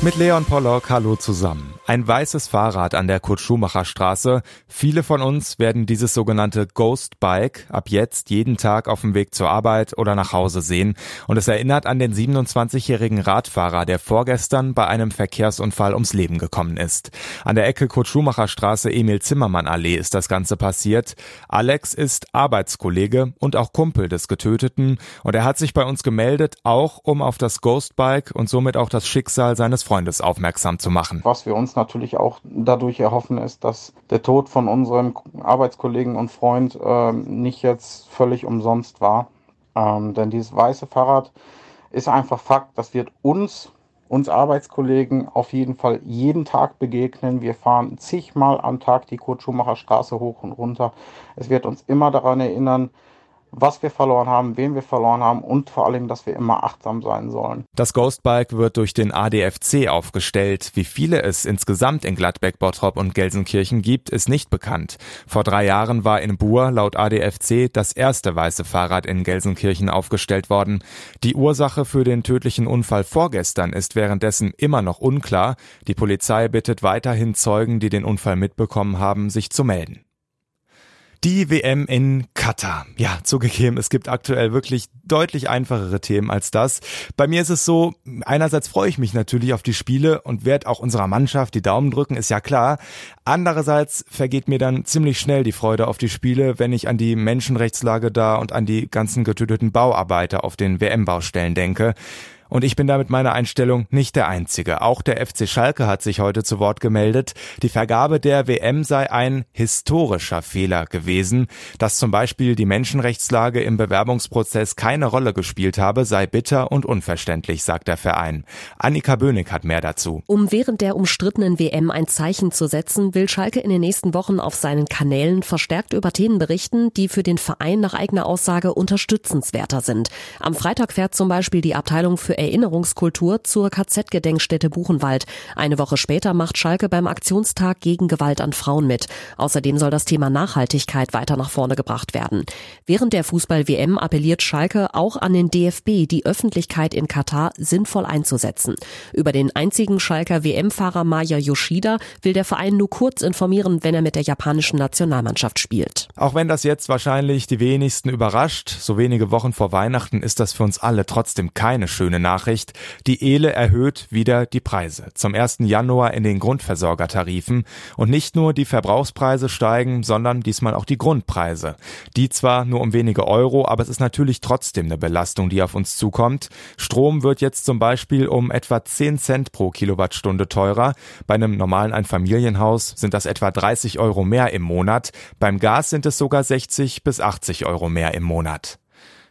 Mit Leon Pollock, hallo zusammen. Ein weißes Fahrrad an der Kurt-Schumacher-Straße. Viele von uns werden dieses sogenannte Ghost Bike ab jetzt jeden Tag auf dem Weg zur Arbeit oder nach Hause sehen. Und es erinnert an den 27-jährigen Radfahrer, der vorgestern bei einem Verkehrsunfall ums Leben gekommen ist. An der Ecke Kurt-Schumacher-Straße Emil-Zimmermann-Allee ist das Ganze passiert. Alex ist Arbeitskollege und auch Kumpel des Getöteten. Und er hat sich bei uns gemeldet, auch um auf das Ghost Bike und somit auch das Schicksal seines Freundes aufmerksam zu machen. Was wir uns natürlich auch dadurch erhoffen, ist, dass der Tod von unserem Arbeitskollegen und Freund äh, nicht jetzt völlig umsonst war. Ähm, denn dieses weiße Fahrrad ist einfach Fakt, das wird uns, uns Arbeitskollegen auf jeden Fall jeden Tag begegnen. Wir fahren zigmal am Tag die Kurt-Schumacher Straße hoch und runter. Es wird uns immer daran erinnern, was wir verloren haben, wen wir verloren haben und vor allem, dass wir immer achtsam sein sollen. Das Ghostbike wird durch den ADFC aufgestellt. Wie viele es insgesamt in Gladbeck, Bottrop und Gelsenkirchen gibt, ist nicht bekannt. Vor drei Jahren war in Buhr laut ADFC das erste weiße Fahrrad in Gelsenkirchen aufgestellt worden. Die Ursache für den tödlichen Unfall vorgestern ist währenddessen immer noch unklar. Die Polizei bittet weiterhin Zeugen, die den Unfall mitbekommen haben, sich zu melden. Die WM in Katar. Ja, zugegeben, es gibt aktuell wirklich deutlich einfachere Themen als das. Bei mir ist es so, einerseits freue ich mich natürlich auf die Spiele und werde auch unserer Mannschaft die Daumen drücken, ist ja klar. Andererseits vergeht mir dann ziemlich schnell die Freude auf die Spiele, wenn ich an die Menschenrechtslage da und an die ganzen getöteten Bauarbeiter auf den WM-Baustellen denke. Und ich bin da mit meiner Einstellung nicht der Einzige. Auch der FC Schalke hat sich heute zu Wort gemeldet. Die Vergabe der WM sei ein historischer Fehler gewesen. Dass zum Beispiel die Menschenrechtslage im Bewerbungsprozess keine Rolle gespielt habe, sei bitter und unverständlich, sagt der Verein. Annika Bönig hat mehr dazu. Um während der umstrittenen WM ein Zeichen zu setzen, will Schalke in den nächsten Wochen auf seinen Kanälen verstärkt über Themen berichten, die für den Verein nach eigener Aussage unterstützenswerter sind. Am Freitag fährt zum Beispiel die Abteilung für Erinnerungskultur zur KZ-Gedenkstätte Buchenwald. Eine Woche später macht Schalke beim Aktionstag gegen Gewalt an Frauen mit. Außerdem soll das Thema Nachhaltigkeit weiter nach vorne gebracht werden. Während der Fußball-WM appelliert Schalke auch an den DFB, die Öffentlichkeit in Katar sinnvoll einzusetzen. Über den einzigen Schalker WM-Fahrer Maya Yoshida will der Verein nur kurz informieren, wenn er mit der japanischen Nationalmannschaft spielt. Auch wenn das jetzt wahrscheinlich die wenigsten überrascht, so wenige Wochen vor Weihnachten ist das für uns alle trotzdem keine schöne Nachricht. Die Ele erhöht wieder die Preise. Zum 1. Januar in den Grundversorgertarifen. Und nicht nur die Verbrauchspreise steigen, sondern diesmal auch die Grundpreise. Die zwar nur um wenige Euro, aber es ist natürlich trotzdem eine Belastung, die auf uns zukommt. Strom wird jetzt zum Beispiel um etwa 10 Cent pro Kilowattstunde teurer. Bei einem normalen Einfamilienhaus sind das etwa 30 Euro mehr im Monat. Beim Gas sind es sogar 60 bis 80 Euro mehr im Monat.